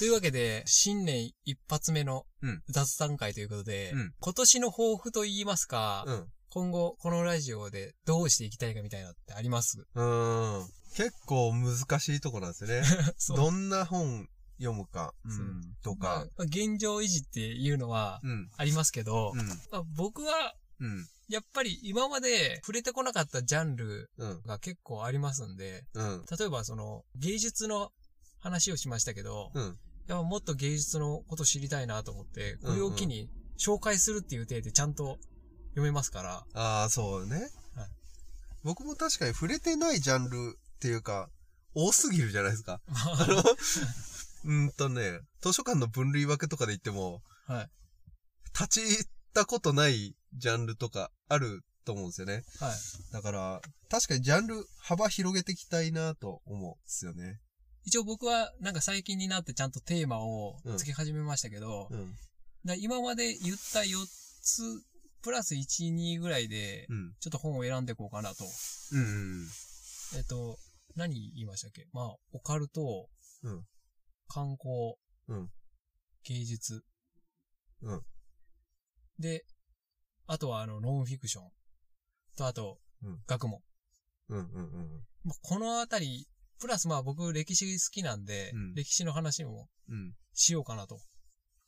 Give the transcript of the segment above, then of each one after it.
というわけで、新年一発目のうん雑談会ということで、うん今年の抱負と言いますか、うん。今後このラジオでどうしていきたいかみたいなのってあります？うーん。結構難しいとこなんですよね。どんな本読むか、うそん、とまあか。現状維持っていうのはうん。ありますけど、うん。まあ僕はうん。やっぱり今まで触れてこなかったジャンルうん。が結構ありますんで、うん。例えばその芸術の話をしましたけど、うん。やもっと芸術のこと知りたいなと思って、これを機に紹介するっていう体でちゃんと読めますから、ああ、そうね。はい僕も確かに触れてないジャンルっていうか、多すぎるじゃないですか。あの、うんとね、図書館の分類分けとかで言っても、はい。立ち入ったことないジャンルとかあると思うんですよね。はい。だから、確かにジャンル幅広げていきたいなと思うんですよね。一応僕はなんか最近になってちゃんとテーマを付け始めましたけど、うん。だ今まで言った4つ、プラス1、2ぐらいで、うん。ちょっと本を選んでいこうかなと。うん。えっと、何言いましたっけ？まあ、オカルト、うん観光、うん芸術。うんで、あとはあの、ノンフィクション。と、あと、うん学問。うん。うん。うん。まあ、このあたり、プラスまあ僕歴史好きなんで、うん歴史の話もうん。しようかなと。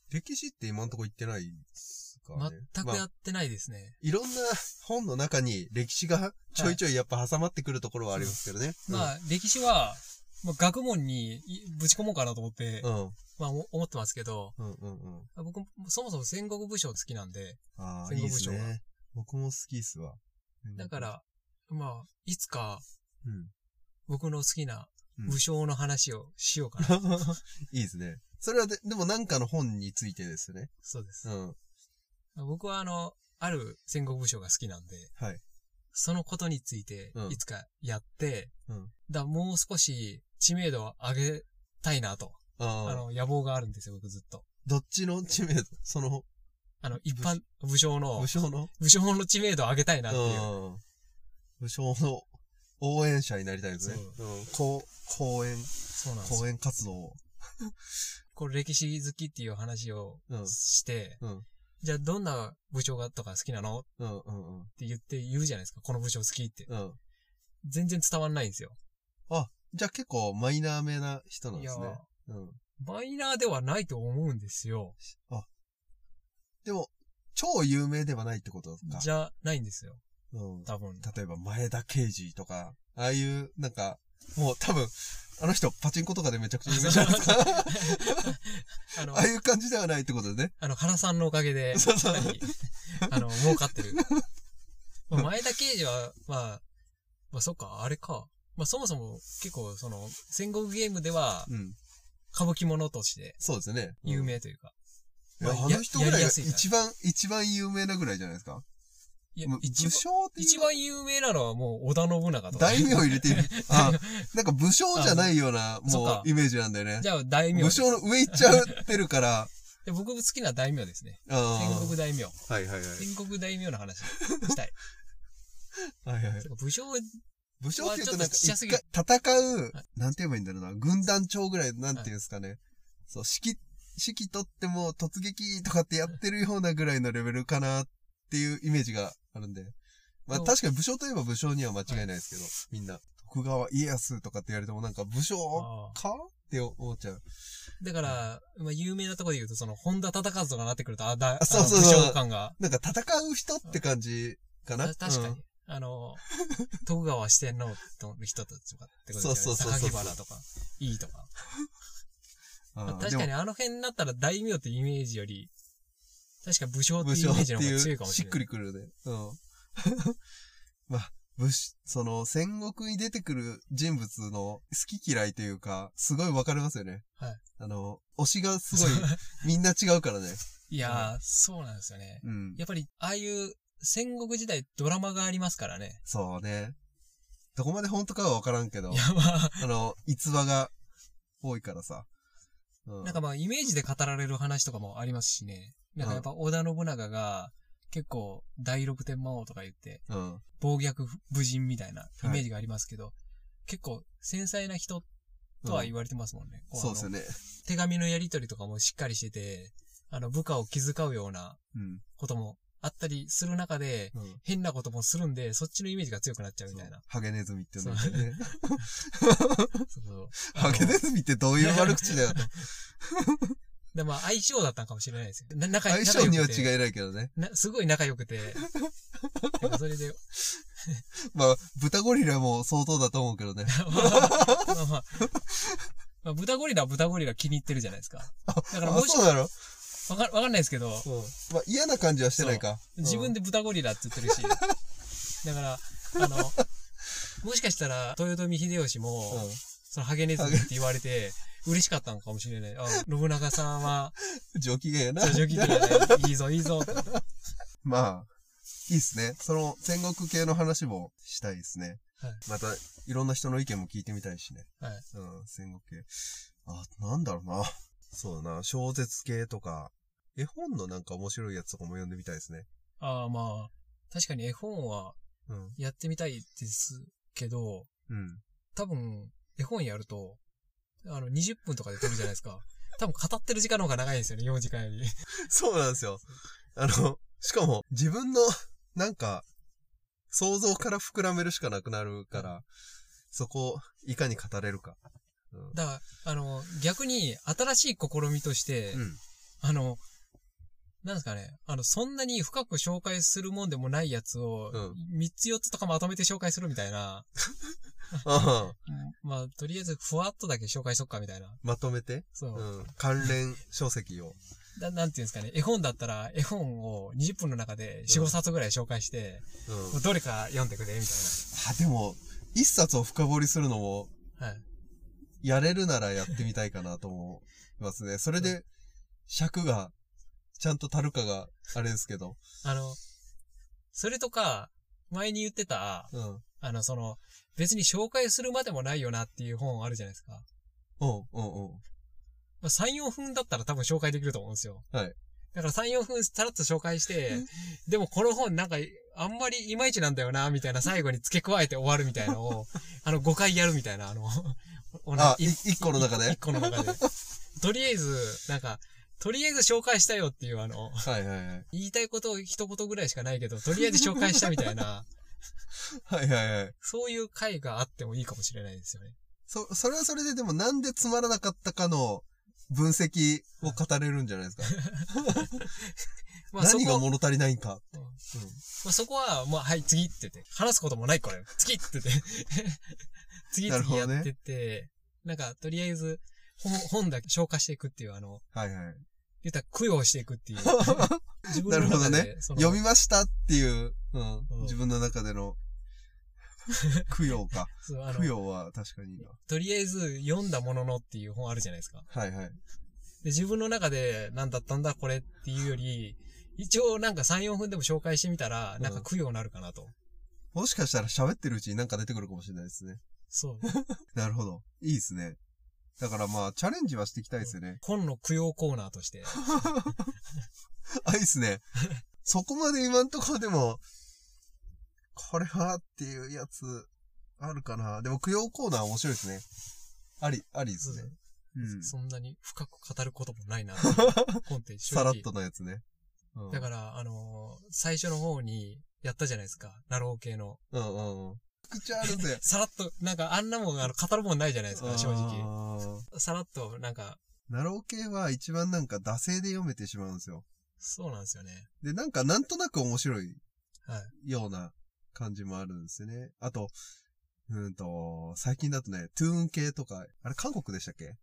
歴史って今んとこ言ってないですかね。全くまあやってないですね。いろんな本の中に歴史がちょいちょいやっぱ挟まってくるところはありますけどね。まあ、歴史は、まあ、学問にいぶち込もうかなと思って、うん。うん。まあ、お思ってますけど、うんうんうん。僕、そもそも戦国武将好きなんで、ああ、いいです戦国武将がね。僕も好きっすわ。だか、ら、まあ、いつかうん。僕の好きなうん武将の話をしようかな。いいですね。それはで、でもなんかの本についてですね。そうですう。ん。僕はあの、ある戦国武将が好きなんで、はい。そのことについてうんいつかやって、うん。だもう少し知名度を上げたいなと、ああ。あの、野望があるんですよ、僕ずっと。どっちの知名度？その、あの、一般武将の武、将の？武将の知名度を上げたいなっていう。うん。武将の応援者になりたいですね。そうん。こう、講演、そうなんですよ。講演活動を。これ歴史好きっていう話をうんして、うん。じゃあどんな部長がとか好きなの？っうんうんうん。て言って言うじゃないですか。この部長好きって。うん。全然伝わんないんですよ。あ、じゃあ結構マイナーめな人なんですね。うん。マイナーではないと思うんですよ。でも、超有名ではないってことか。じゃないんですよ。うん。多分。例えば前田慶次とか、ああいう、なんか、もう多分、あの人パチンコとかでめちゃくちゃ有名じゃないですか。あのああ、いう感じではないってことでね。あの、原さんのおかげで、そうそうあの、儲かってる。まあ前田慶次は、まあ、まあそっか、あれか。まあそもそも結構その、戦国ゲームではうん。歌舞伎者としてそうですね。うん有。名というか。いやまああの人ぐらいが一番、一番有名なぐらいじゃないですか。いやもう、一番、武将っていう一番有名なのはもう織田信長とか。大名入れてる。あ、なんか武将じゃないような、もう、イメージなんだよね。じゃあ大名。武将の上行っちゃってるから、で僕好きな大名ですね。あ戦国大名。あ。はいはいはい。戦国大名の話したい。はいはい。武将、武将って言うとなんか戦うはい、なんて言えばいいんだろうな、軍団長ぐらい、なんて言うんですかね。そう、指揮、指揮取っても突撃とかってやってるようなぐらいのレベルかなっていうイメージがあるんで。まあ確かに武将といえば武将には間違いないですけど、みんな。徳川家康とかって言われてもなんか武将あかって思っちゃう。だから、まあ、有名なところで言うと、その、本田忠和とかなってくると、あ、だ、あそうそうのそう武将感が。なんか戦う人って感じかな？あ確かに。うんあの、徳川四天王の人たちとかってことですよね。そうそうそうそう榊原とか、いいとか。まあ確かにあの辺になったら大名ってイメージより、確か武将って武いうイメージの方が強いうかもししっれない。くりくるね。うん。まあ、武士、その戦国に出てくる人物の好き嫌いというか、すごい分かりますよね。はい。あの、推しがすごいみんな違うからね。いやー、そうなんですよね。うん。やっぱり、ああいう戦国時代ドラマがありますからね。そうね。どこまで本当かは分からんけどい、や、まあ、あの、逸話が多いからさ。うん。なんかまあ、イメージで語られる話とかもありますしね。なんかやっぱ織田信長が、結構、第六天魔王とか言って、うん。暴虐武人みたいなイメージがありますけど、結構、繊細な人とは言われてますもんね。こあのそうですよね。手紙のやり取りとかもしっかりしてて、あの、部下を気遣うようなうん。こともあったりする中で、うん。変なこともするんで、そっちのイメージが強くなっちゃうみたいな。ハゲネズミっていうのがいてね。そうそう。ハゲネズミってどういう悪口だよと。で、まあ、相性だったんかもしれないですよ。な仲相性には違いないけどね。なすごい仲良くて、それで、まあ、豚ゴリラも相当だと思うけどね。まあまあまあ、まあ、豚ゴリラは豚ゴリラ気に入ってるじゃないですか。だからあ、もし、そうなの？わかわかんないですけど、うん。まあ、嫌な感じはしてないか。自分で豚ゴリラって言ってるし、だから、あの、もしかしたら、豊臣秀吉も、うん。そのハゲネズミって言われて、嬉しかったのかもしれない。あ、信長さんは、上機嫌やな。上機嫌で、いいぞ、いいぞ。まあ、いいっすね。その戦国系の話もしたいですね。はいまた、いろんな人の意見も聞いてみたいしね。はい。うん、戦国系。あ、なんだろうな。そうだな。小説系とか、絵本のなんか面白いやつとかも読んでみたいですね。ああ、まあ、確かに絵本はうん。やってみたいですけど、うん。多分、絵本やると、あの、20分とかで撮るじゃないですか。多分語ってる時間の方が長いんですよね、読む時間より。そうなんですよ。あの、しかも、自分の、なんか、想像から膨らめるしかなくなるから、そこをいかに語れるか。うん。だから、あの、逆に新しい試みとして、うん。あの、なんですかね、あの、そんなに深く紹介するもんでもないやつを、うん3つ4つとかまとめて紹介するみたいな、まあ、とりあえずふわっとだけ紹介しとくかみたいな。まとめて、そう。うん。関連書籍を。だなんていうんですかね、絵本だったら、絵本を20分の中で4、うん5冊ぐらい紹介して、うん。どれか読んでくれ、みたいあ、でも、一冊を深掘りするのも、な。はい。やれるならやってみたいかなと思いますね。それで、尺が、ちゃんと足るかが、あれですけど。あの、それとか、前に言ってた、うん。あの、その、別に紹介するまでもないよなっていう本あるじゃないですか。うん、うん、うん。まあ、3、4分だったら多分紹介できると思うんですよ。はい。だから3、4分さらっと紹介して、でもこの本なんか、あんまりいまいちなんだよな、みたいな最後に付け加えて終わるみたいなのを、あの、5回やるみたいな、あの、あ、い一個の中で？一個の中で。とりあえず、なんか、とりあえず紹介したよっていうあの、はいはいはい。言いたいことを一言ぐらいしかないけど、とりあえず紹介したみたいな、はいはいはい。そういう回があってもいいかもしれないですよね。そ、それはそれででもなんでつまらなかったかの分析を語れるんじゃないですか？まあそこ何が物足りないんか。うんまあ、そこは、まあ、はい、次って言って、話すこともないこれ、次って言って、次なるほどね々やってって、なんか、とりあえず、本本だけ消化していくっていう、あの、はいはい。言ったら供養していくっていう。自分なるほどね読みましたっていう、うんうん。自分の中での、供養か。供養は確かにいいな。とりあえず読んだもののっていう本あるじゃないですか。はいはい。で、自分の中で何だったんだこれっていうより、一応なんか3、4分でも紹介してみたら、なんか供養になるかなと。もしかしたら喋ってるうちになんか出てくるかもしれないですね。そう。なるほど。いいですね。だからまあ、チャレンジはしていきたいですよね。本の供養コーナーとして。あ、いいですね。そこまで今んところでも、これはっていうやつ、あるかな。でも、供養コーナー面白いですね。あり、ありですね。うん。そんなに深く語ることもないなっていう本って正直さらっとのやつね。うん。だから、あのー最初の方にやったじゃないですか。ナロー系の。うんうんうん。口あるぜ。さらっと、なんかあんなもん、あの、語るもんないじゃないですか、正直。直。さらっと、なんか、ナロー系は一番なんか惰性で読めてしまうんですよ。そうなんですよね。で、なんかなんとなく面白いはい。ような感じもあるんですよね。あと、うんと、最近だとね、トゥーン系とか、あれ韓国でしたっけ？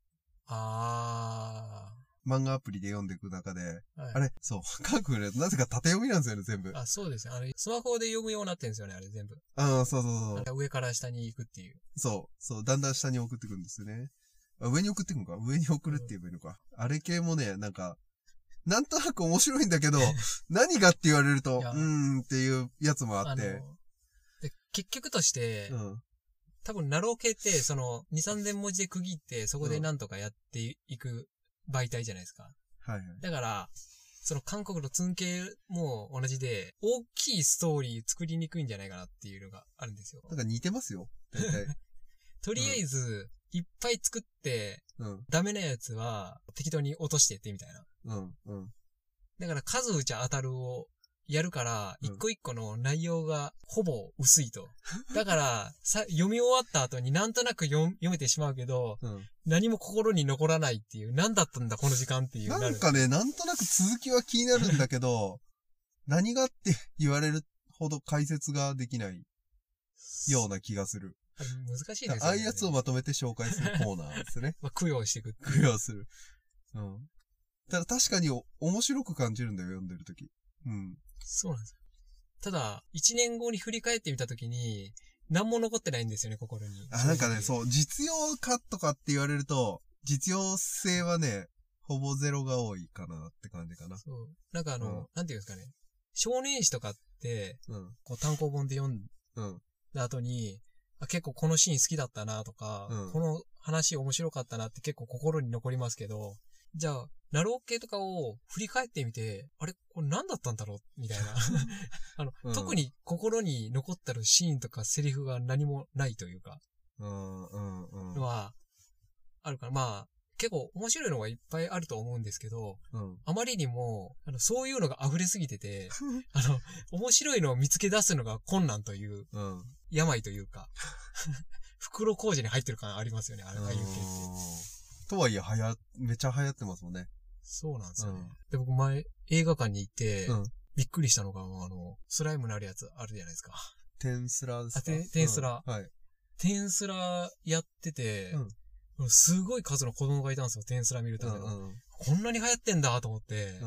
あ漫画アプリで読んでいく中で、ー。はい、あれ？そう、韓国でなぜか縦読みなんですよね、全部。あ、そうですね。あの、スマホで読むようになってるんですよね、あれ全部。ああ、そうそうそう上から下に行くっていう。そう。そう、だんだん下に送ってくんですよね。あ上に送ってくんか？上に送るって言えばいいのか。あれ系もね、なんか、なんとなく面白いんだけど、何がって言われると、うーんっていうやつもあって。、で、結局として、うん。多分、ナロー系って、その、2、3千文字で区切って、そこでなんとかやっていく媒体じゃないですか。はいはい。だから、その韓国のツン系も同じで、大きいストーリー作りにくいんじゃないかなっていうのがあるんですよ。なんか似てますよ。大体。とりあえず、いっぱい作って、うん。ダメなやつは適当に落としてってみたいな。うん。うん。だから数打ちゃ当たるをやるから、うん一個一個の内容がほぼ薄いと。だから、さ、読み終わった後になんとなく読読めてしまうけど、うん。何も心に残らないっていう、何だったんだこの時間っていう。なんかね、なんとなく続きは気になるんだけど、何がって言われるほど解説ができないような気がする。難しいですよね。ああいうやつをまとめて紹介するコーナーですね。まあ、供養していくって供養する。うん。ただ確かにお面白く感じるんだよ、読んでるとき。うん。そうなんですよ。ただ、一年後に振り返ってみたときに、何も残ってないんですよね、心に。あ、なんかね、う。そう、実用化とかって言われると、実用性はね、ほぼゼロが多いかなって感じかな。そう。なんかあの、うんなんていうんですかね。少年誌とかって、うん。こう単行本で読んうん。だ後に、あ結構このシーン好きだったなとか、うんこの話面白かったなって結構心に残りますけど、じゃあ、ナロー系とかを振り返ってみて、あれこれ何だったんだろう？みたいな。あの、うん特に心に残ってるシーンとかセリフが何もないというか、うん。うん。うん。のは、あるから、まあ、結構面白いのがいっぱいあると思うんですけど、うん。あまりにも、あの、そういうのが溢れすぎてて、あの、面白いのを見つけ出すのが困難という、うん。病というか、袋工事に入ってる感ありますよね、あれ、ああいう系って。とはいえ、はや、めちゃ流行ってますもんね。そうなんですよね。うんで、僕前、映画館に行って、うんびっくりしたのが、あの、スライムのあるやつあるじゃないですか。テンスラですかあテンテンスラうんはい。テンスラやってて、うんすごい数の子供がいたんですよ、テンスラ見るための。うんうん。こんなに流行ってんだと思って、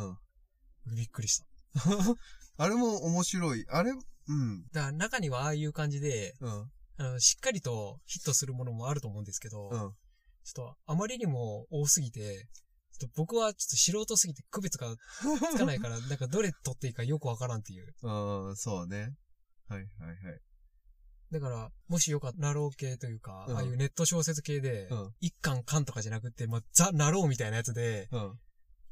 うん。びっくりした。あれも面白い。あれ、うん。だから中にはああいう感じで、うん。あの、しっかりとヒットするものもあると思うんですけど、うん。ちょっとあまりにも多すぎて、ちょっと僕はちょっと素人すぎて区別がつかないから、なんかどれ取っていいかよくわからんっていう。うん、そうね。はいはいはい。だから、もしよかったら、なろう系というか、うんああいうネット小説系で、うん一巻巻とかじゃなくて、まあ、ザ・なろうみたいなやつで、うん。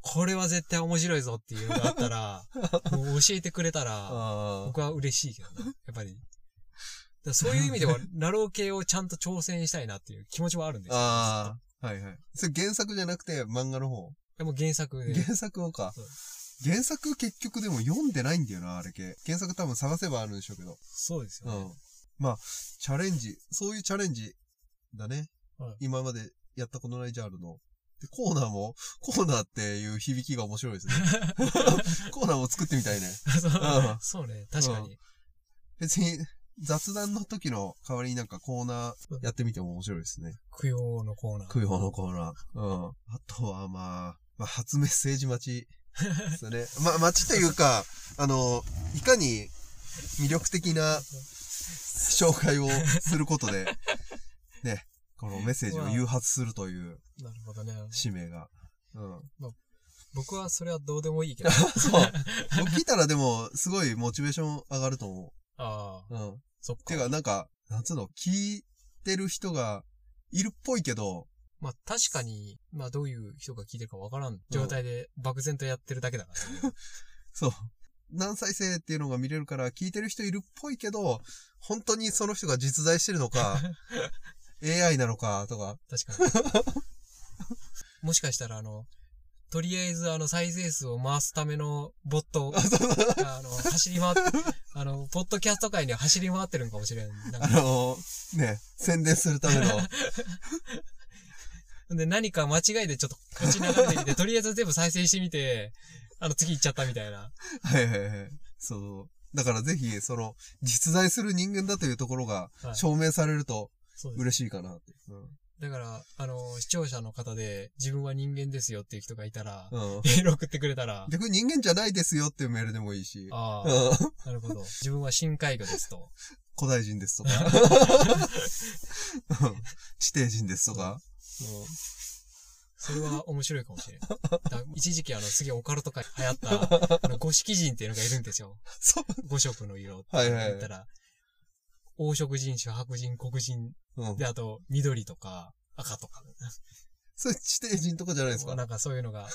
これは絶対面白いぞっていうのがあったら、もう教えてくれたら、あ僕は嬉しいけどね、やっぱり。だそういう意味では、ナロー系をちゃんと挑戦したいなっていう気持ちはあるんですよ。ああ。はいはい。それ原作じゃなくて漫画の方？でも原作で。原作をか。原作結局でも読んでないんだよな、あれ系。原作多分探せばあるんでしょうけど。そうですよね。うん。まあ、チャレンジ、そういうチャレンジだね。はい今までやったことないジャンルの。で、コーナーも、コーナーっていう響きが面白いですね。コーナーも作ってみたいね。そううんそうね、確かに。別に、雑談の時の代わりになんかコーナーやってみても面白いですね。供養のコーナー。供養のコーナー。うん。あとはまあ、まあ、初メッセージ待ちですね。まあ、待ちというか、あの、いかに魅力的な紹介をすることで、ね、このメッセージを誘発するというなるほどね。使命が。うん。僕はそれはどうでもいいけど。そう。僕聞いたらでも、すごいモチベーション上がると思ああ、う。うん。そっか。てか、なんか、なんつうの、聞いてる人がいるっぽいけど、まあ確かに、まあどういう人が聞いてるかわからん状態で漠然とやってるだけだからね。そう。何再生っていうのが見れるから聞いてる人いるっぽいけど、本当にその人が実在してるのか、AI なのかとか。確かに。もしかしたらあの、とりあえずあの再生数を回すためのボットがあの、走り回って、あの、ポッドキャスト界には走り回ってるのかもしれん。なんあかの、ね、宣伝するための。で、何か間違いでちょっとこっちに流れてきて、とりあえず全部再生してみて、あの、次行っちゃったみたいな。はいはいはい。そう。だからぜひ、その、実在する人間だというところがはい証明されると。嬉しいかなって。だから、あの、視聴者の方で、自分は人間ですよっていう人がいたら、うん。うん。メール送ってくれたら、逆に人間じゃないですよっていうメールでもいいし。ああ、うん。なるほど。自分は深海魚ですと。古代人ですとか。うん地底人ですとか。それは面白いかもしれん。だ一時期あの、すげえオカルト界流行った、あの、五色人っていうのがいるんですよ。そう。五色の色ってはいはいはい言ったら、黄色人種、白人、黒人、うん。で、あと、緑とか、赤とか、それ地底人とかじゃないですか？なんかそういうのが、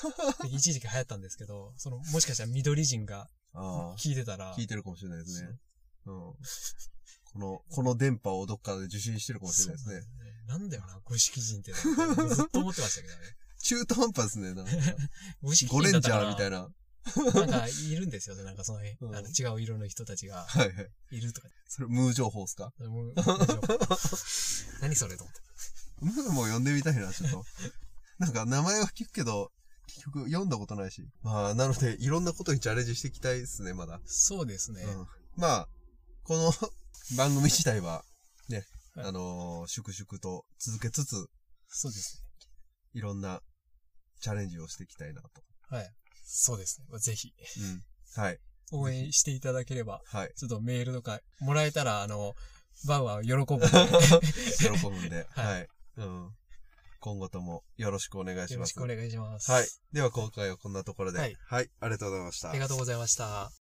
一時期流行ったんですけど、その、もしかしたら緑人がああ。聞いてたら、聞いてるかもしれないですね。うん。この、この電波をどっかで受信してるかもしれないですね。なんだよな、五色人って。ずっと思ってましたけどね。中途半端ですね。なんか 五色ゴレンジャーみたいな。な。なんか、いるんですよね。なんかその、うんあの違う色の人たちがはいはい。いるとか。それ、ムー情報っすか？も う何それと思って。ムーも呼んでみたいな、ちょっと。なんか、名前は聞くけど、結局読んだことないし。まあ、なので、いろんなことにチャレンジしていきたいですね、まだ。そうですね。うん。まあ、この番組自体は、ね、はいあのー粛々と続けつつ、そうですいろんなチャレンジをしていきたいなと。ね。はい。そうですね。ぜひ、うん。はい。応援していただければ、はい。ちょっとメールとかもらえたら、あの、バウは喜ぶんで。喜ぶんで、はいはい。うん。今後ともよろしくお願いします。よろしくお願いします。はい。では今回はこんなところで。はいはい。ありがとうございましたあり。がとうございました。